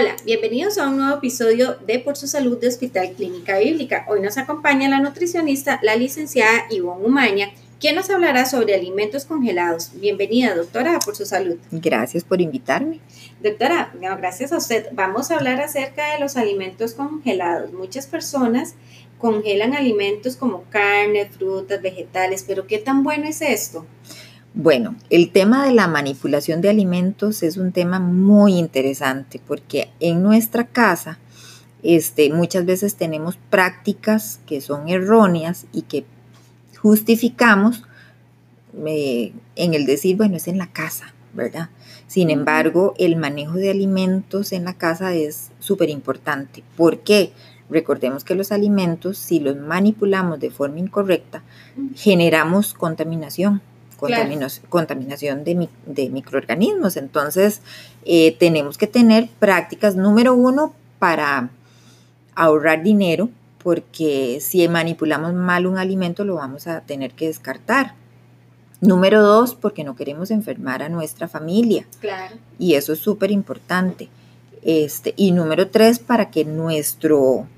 Hola, bienvenidos a un nuevo episodio de Por su Salud de Hospital Clínica Bíblica. Hoy nos acompaña la nutricionista, la licenciada Ivonne Umaña, quien nos hablará sobre alimentos congelados. Bienvenida, doctora, por su salud. Gracias por invitarme. Doctora, gracias a usted. Vamos a hablar acerca de los alimentos congelados. Muchas personas congelan alimentos como carne, frutas, vegetales, pero ¿qué tan bueno es esto? Bueno, el tema de la manipulación de alimentos es un tema muy interesante porque en nuestra casa este, muchas veces tenemos prácticas que son erróneas y que justificamos eh, en el decir, bueno, es en la casa, ¿verdad? Sin embargo, el manejo de alimentos en la casa es súper importante. ¿Por qué? Recordemos que los alimentos, si los manipulamos de forma incorrecta, generamos contaminación contaminación de, de, microorganismos. Entonces, eh, tenemos que tener prácticas, número uno, para ahorrar dinero, porque si manipulamos mal un alimento lo vamos a tener que descartar. Número dos, porque no queremos enfermar a nuestra familia. Claro. Y eso es súper importante. Este, y número tres, para que nuestro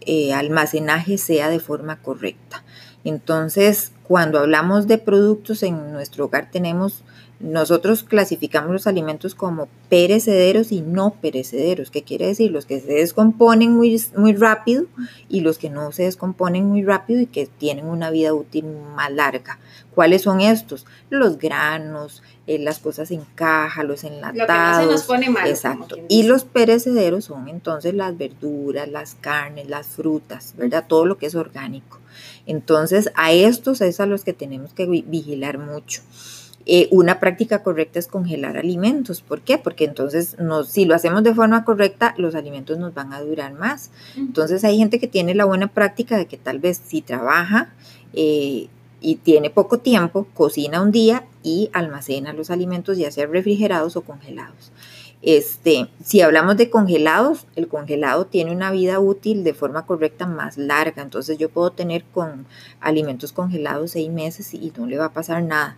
eh, almacenaje sea de forma correcta. Entonces, cuando hablamos de productos en nuestro hogar tenemos, nosotros clasificamos los alimentos como perecederos y no perecederos. ¿Qué quiere decir? Los que se descomponen muy, muy rápido y los que no se descomponen muy rápido y que tienen una vida útil más larga. ¿Cuáles son estos? Los granos, eh, las cosas en caja, los enlatados. Lo que nos pone mal. Exacto. Y los perecederos son entonces las verduras, las carnes, las frutas, ¿verdad? Todo lo que es orgánico. Entonces, a estos es a los que tenemos que vigilar mucho. Eh, una práctica correcta es congelar alimentos. ¿Por qué? Porque entonces si lo hacemos de forma correcta, los alimentos nos van a durar más. Entonces hay gente que tiene la buena práctica de que tal vez si trabaja eh, y tiene poco tiempo, cocina un día y almacena los alimentos ya sea refrigerados o congelados. Este, si hablamos de congelados, el congelado tiene una vida útil de forma correcta más larga. Entonces yo puedo tener con alimentos congelados seis meses y no le va a pasar nada.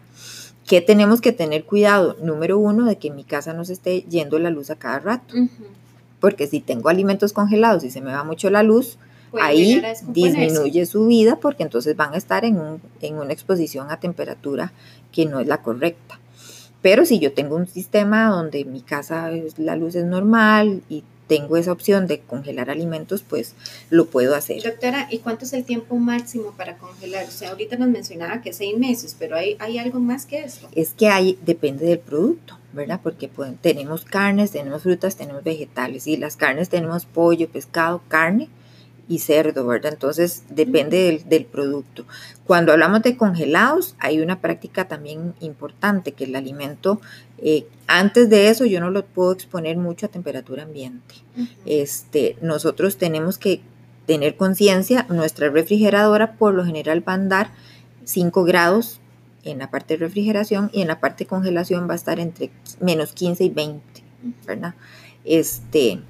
¿Qué tenemos que tener cuidado? Número uno, de que en mi casa no se esté yendo la luz a cada rato. Porque si tengo alimentos congelados y se me va mucho la luz, ahí disminuye su vida porque entonces van a estar en, en una exposición a temperatura que no es la correcta. Pero si yo tengo un sistema donde mi casa la luz es normal y tengo esa opción de congelar alimentos, pues lo puedo hacer. Doctora, ¿y cuánto es el tiempo máximo para congelar? O sea, ahorita nos mencionaba que seis meses, pero hay, hay algo más que eso. Es que hay, depende del producto, ¿verdad? Porque tenemos carnes, tenemos frutas, tenemos vegetales. Y las carnes tenemos pollo, pescado, carne y cerdo, ¿verdad? Entonces depende del, producto. Cuando hablamos de congelados, hay una práctica también importante, que el alimento, eh, antes de eso yo no lo puedo exponer mucho a temperatura ambiente. este, nosotros tenemos que tener conciencia, nuestra refrigeradora por lo general va a andar 5 grados en la parte de refrigeración y en la parte de congelación va a estar entre menos 15 y 20, ¿verdad? Este,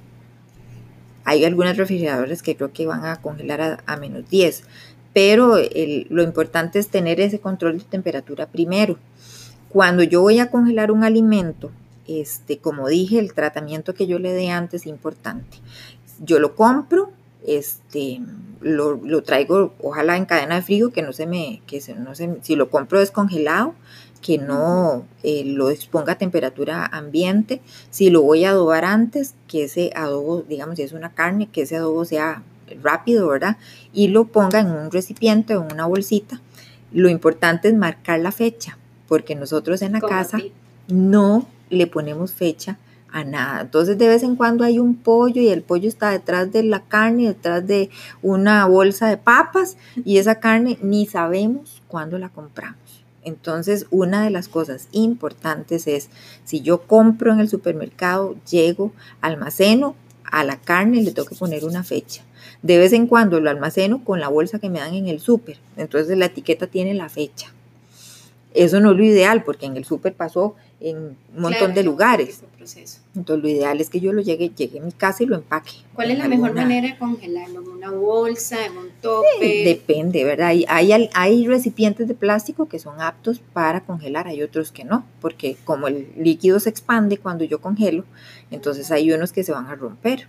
hay algunas refrigeradoras que creo que van a congelar a, menos 10, pero lo importante es tener ese control de temperatura primero. Cuando yo voy a congelar un alimento, este, como dije, el tratamiento que yo le dé antes es importante. Yo lo compro, este, lo, traigo, ojalá en cadena de frío, que no se me, que no se, si lo compro descongelado, que no eh, lo exponga a temperatura ambiente. Si lo voy a adobar antes, que ese adobo, digamos, si es una carne, que ese adobo sea rápido, ¿verdad? Y lo ponga en un recipiente o en una bolsita. Lo importante es marcar la fecha, porque nosotros en la casa no le ponemos fecha a nada. Entonces de vez en cuando hay un pollo y el pollo está detrás de la carne, detrás de una bolsa de papas y esa carne ni sabemos cuándo la compramos. Entonces, una de las cosas importantes es, si yo compro en el supermercado, llego, almaceno, a la carne le tengo que poner una fecha. De vez en cuando lo almaceno con la bolsa que me dan en el súper. Entonces la etiqueta tiene la fecha. Eso no es lo ideal porque en el súper pasó en un montón de lugares. Entonces lo ideal es que yo lo llegue, llegue a mi casa y lo empaque. ¿Cuál es la mejor manera de congelarlo? ¿En una bolsa? ¿En un tope? depende, ¿verdad? Hay, hay, hay, recipientes de plástico que son aptos para congelar, hay otros que no, porque como el líquido se expande cuando yo congelo, entonces hay unos que se van a romper.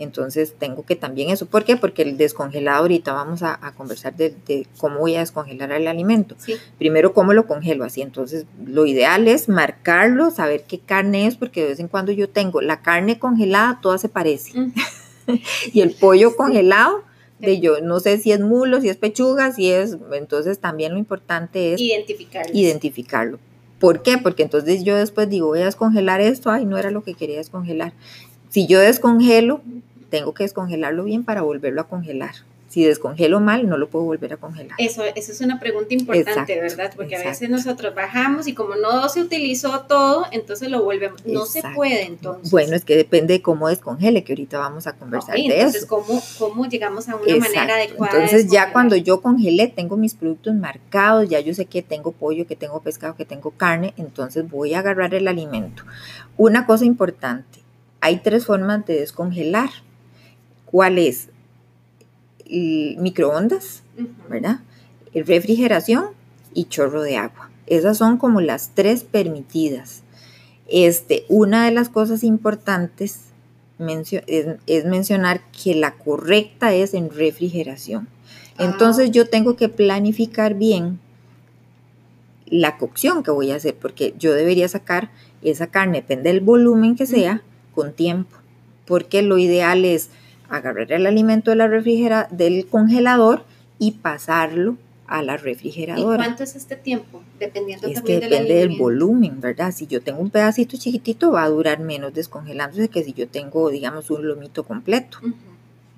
Entonces tengo que también eso. ¿Por qué? Porque el descongelado ahorita vamos a, conversar de, cómo voy a descongelar el alimento. Primero, cómo lo congelo así. Entonces, lo ideal es marcarlo, saber qué carne es, porque de vez en cuando yo tengo la carne congelada, toda se parece. Mm. y el pollo congelado, de yo no sé si es mulo, si es pechuga, si es. Entonces, también lo importante es identificarlo. Identificarlo. ¿Por qué? Porque entonces yo después digo, voy a descongelar esto, ay, no era lo que quería descongelar. Si yo descongelo, tengo que descongelarlo bien para volverlo a congelar. Si descongelo mal, no lo puedo volver a congelar. Eso, eso es una pregunta importante, ¿verdad? Porque a veces nosotros bajamos y como no se utilizó todo, entonces lo volvemos. No se puede entonces. Bueno, es que depende de cómo descongele, que ahorita vamos a conversar de entonces, ¿cómo, ¿cómo llegamos a una manera adecuada? Entonces ya cuando yo congelé, tengo mis productos marcados, ya yo sé que tengo pollo, que tengo pescado, que tengo carne, entonces voy a agarrar el alimento. Una cosa importante, hay tres formas de descongelar ¿Cuál es? microondas, ¿verdad? Refrigeración y chorro de agua. Esas son como las tres permitidas. Este, una de las cosas importantes es, mencionar que la correcta es en refrigeración. Ah. Entonces yo tengo que planificar bien la cocción que voy a hacer, porque yo debería sacar esa carne, depende del volumen que sea, con tiempo. Porque lo ideal es agarrar el alimento de la refrigera del congelador y pasarlo a la refrigeradora. ¿Y cuánto es este tiempo? Dependiendo es que depende del, volumen, ¿verdad? Si yo tengo un pedacito chiquitito va a durar menos descongelándose que si yo tengo, digamos, un lomito completo.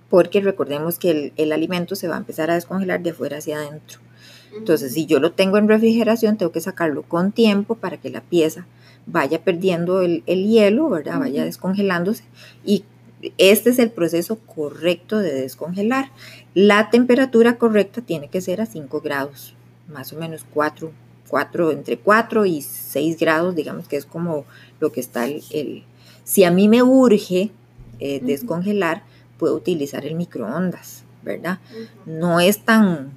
Porque recordemos que el, el, alimento se va a empezar a descongelar de fuera hacia adentro. Entonces, si yo lo tengo en refrigeración, tengo que sacarlo con tiempo para que la pieza vaya perdiendo el, el hielo, ¿verdad? Vaya descongelándose y este es el proceso correcto de descongelar. La temperatura correcta tiene que ser a 5 grados, más o menos 4, 4 entre 4 y 6 grados, digamos que es como lo que está el... si a mí me urge eh, descongelar, puedo utilizar el microondas, ¿verdad? No es tan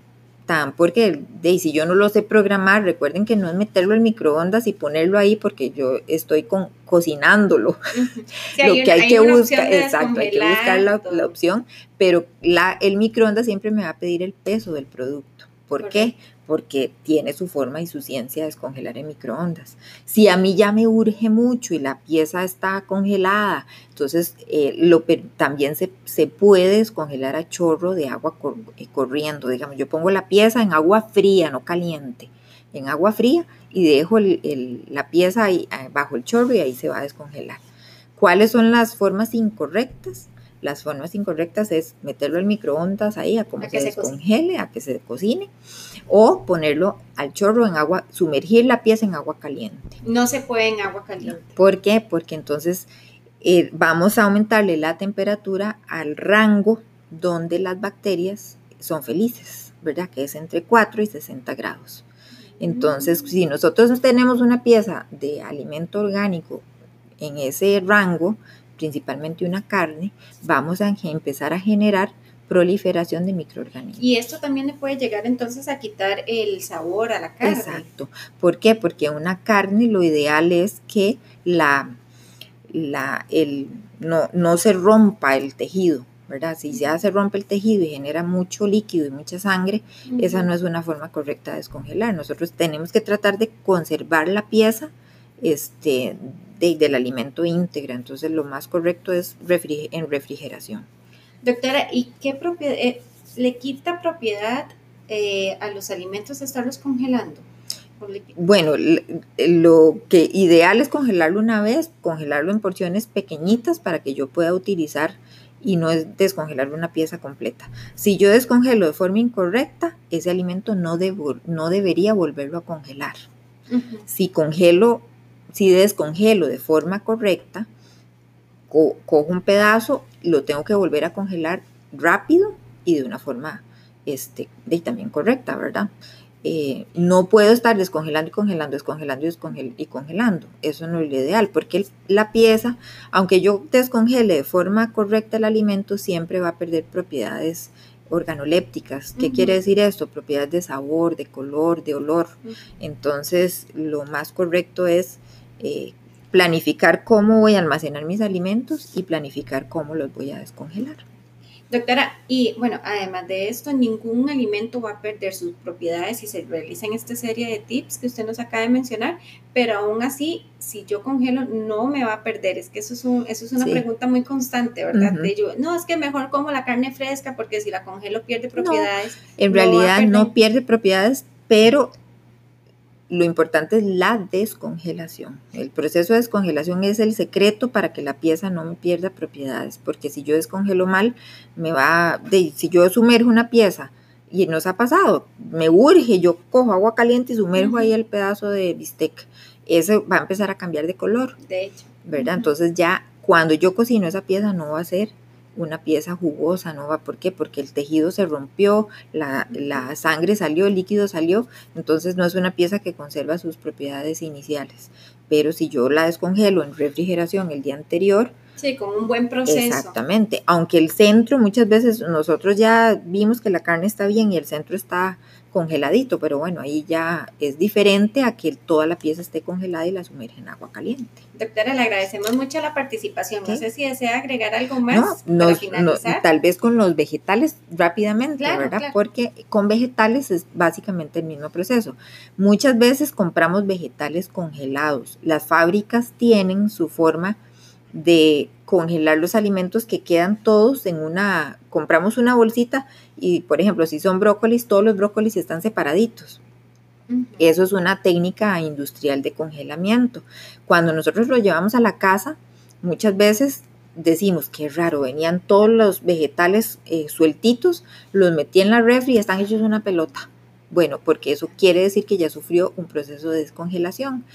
porque de, si yo no lo sé programar, recuerden que no es meterlo en microondas y ponerlo ahí porque yo estoy con, cocinándolo. lo que hay, que buscar, exacto, hay que buscar la, la, opción, pero la, el microondas siempre me va a pedir el peso del producto. ¿Por qué? Porque tiene su forma y su ciencia de descongelar en microondas. Si a mí ya me urge mucho y la pieza está congelada, entonces eh, lo, también se, puede descongelar a chorro de agua eh, corriendo. Digamos, yo pongo la pieza en agua fría, no caliente, en agua fría y dejo la pieza ahí, eh, bajo el chorro y ahí se va a descongelar. ¿Cuáles son las formas incorrectas? Las formas incorrectas es meterlo al microondas ahí a como que se, descongele, a que se cocine, o ponerlo al chorro en agua, sumergir la pieza en agua caliente. No se puede en agua caliente. ¿Por qué? Porque entonces eh, vamos a aumentarle la temperatura al rango donde las bacterias son felices, ¿verdad? Que es entre 4 y 60 grados. Entonces, mm. si nosotros tenemos una pieza de alimento orgánico en ese rango, principalmente una carne, vamos a empezar a generar proliferación de microorganismos. Y esto también le puede llegar entonces a quitar el sabor a la carne. Exacto. ¿Por qué? Porque una carne lo ideal es que la, la, el, no, no se rompa el tejido, ¿verdad? Si ya se rompe el tejido y genera mucho líquido y mucha sangre, esa no es una forma correcta de descongelar. Nosotros tenemos que tratar de conservar la pieza este, del alimento íntegra. Entonces lo más correcto es en refrigeración. Doctora, ¿y qué propiedad, eh, le quita propiedad eh, a los alimentos estarlos congelando? Bueno, lo que ideal es congelarlo una vez, congelarlo en porciones pequeñitas para que yo pueda utilizar y no es descongelar una pieza completa. Si yo descongelo de forma incorrecta, ese alimento no, no debería volverlo a congelar. Si congelo si descongelo de forma correcta, cojo un pedazo, lo tengo que volver a congelar rápido y de una forma este, también correcta, ¿verdad? eh, no puedo estar descongelando y congelando, descongelando y, congelando. Eso no es lo ideal, porque la pieza, aunque yo descongele de forma correcta el alimento, siempre va a perder propiedades organolépticas. ¿Qué quiere decir esto? Propiedades de sabor, de color, de olor. Entonces, lo más correcto es eh, planificar cómo voy a almacenar mis alimentos y planificar cómo los voy a descongelar. Doctora, y bueno, además de esto, ningún alimento va a perder sus propiedades si se realizan esta serie de tips que usted nos acaba de mencionar, pero aún así, si yo congelo, no me va a perder. Es que eso es, un, eso es una pregunta muy constante, ¿verdad? de yo, no, es que mejor como la carne fresca porque si la congelo pierde propiedades. en realidad no pierde propiedades, pero lo importante es la descongelación. El proceso de descongelación es el secreto para que la pieza no me pierda propiedades, porque si yo descongelo mal, me va, de, si yo sumerjo una pieza y nos ha pasado, me urge, yo cojo agua caliente y sumerjo ahí el pedazo de bistec, ese va a empezar a cambiar de color. De hecho. ¿Verdad? Entonces ya cuando yo cocino esa pieza no va a ser una pieza jugosa, ¿no? va ¿Por qué? Porque el tejido se rompió, la, la, sangre salió, el líquido salió, entonces no es una pieza que conserva sus propiedades iniciales. Pero si yo la descongelo en refrigeración el día anterior, Sí, con un buen proceso. Exactamente. Aunque el centro, muchas veces nosotros ya vimos que la carne está bien y el centro está congeladito, pero bueno, ahí ya es diferente a que toda la pieza esté congelada y la sumerge en agua caliente. Doctora, le agradecemos mucho la participación. No sé si desea agregar algo más no, para tal vez con los vegetales rápidamente, ¿verdad? Porque con vegetales es básicamente el mismo proceso. Muchas veces compramos vegetales congelados. Las fábricas tienen su forma de congelar los alimentos que quedan todos en una, compramos una bolsita y por ejemplo si son brócolis, todos los brócolis están separaditos. Eso es una técnica industrial de congelamiento. Cuando nosotros lo llevamos a la casa, muchas veces decimos que raro, venían todos los vegetales eh, sueltitos, los metí en la refri y están hechos una pelota. Bueno, porque eso quiere decir que ya sufrió un proceso de descongelación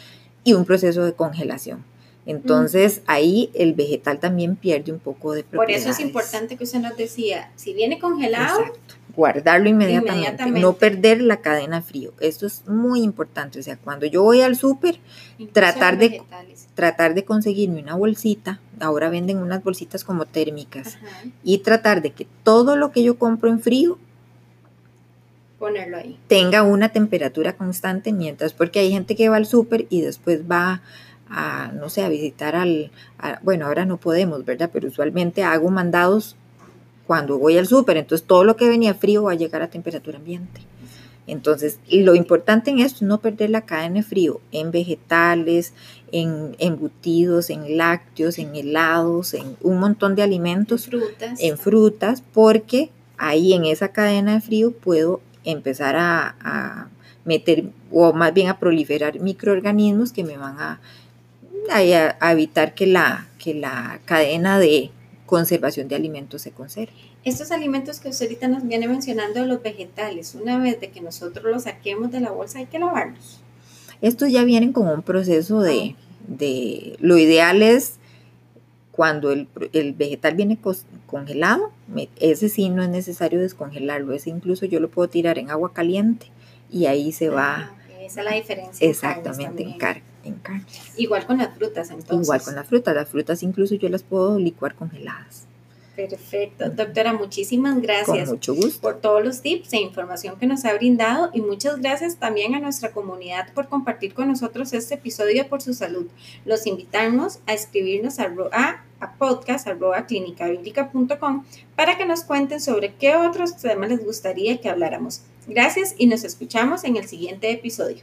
y un proceso de congelación. Entonces ahí el vegetal también pierde un poco de propiedades. Por eso es importante que usted nos decía, si viene congelado, guardarlo inmediatamente, no perder la cadena frío. Esto es muy importante. O sea, cuando yo voy al súper, tratar de, tratar de conseguirme una bolsita, ahora venden unas bolsitas como térmicas, y tratar de que todo lo que yo compro en frío ponerlo ahí. Tenga una temperatura constante mientras, porque hay gente que va al súper y después va a, no sé, a visitar al, bueno, ahora no podemos, ¿verdad? Pero usualmente hago mandados cuando voy al súper, entonces todo lo que venía frío va a llegar a temperatura ambiente. Entonces, lo importante en esto es no perder la cadena de frío en vegetales, en embutidos, en lácteos, en helados, en un montón de alimentos, frutas. en frutas, porque ahí en esa cadena de frío puedo empezar a, a meter o más bien a proliferar microorganismos que me van a a, evitar que la, que la cadena de conservación de alimentos se conserve. Estos alimentos que usted ahorita nos viene mencionando, los vegetales, una vez de que nosotros los saquemos de la bolsa hay que lavarlos. Estos ya vienen con un proceso de, de lo ideal es cuando el, el, vegetal viene congelado, ese sí no es necesario descongelarlo, ese incluso yo lo puedo tirar en agua caliente y ahí se va. Ah, esa es la diferencia. Exactamente, en, carne en Igual con las frutas, entonces. Igual con las frutas. Las frutas incluso yo las puedo licuar congeladas. Perfecto. Doctora, muchísimas gracias. Con mucho gusto. Por todos los tips e información que nos ha brindado y muchas gracias también a nuestra comunidad por compartir con nosotros este episodio por su salud. Los invitamos a escribirnos a, a, a podcast para que nos cuenten sobre qué otros temas les gustaría que habláramos. Gracias y nos escuchamos en el siguiente episodio.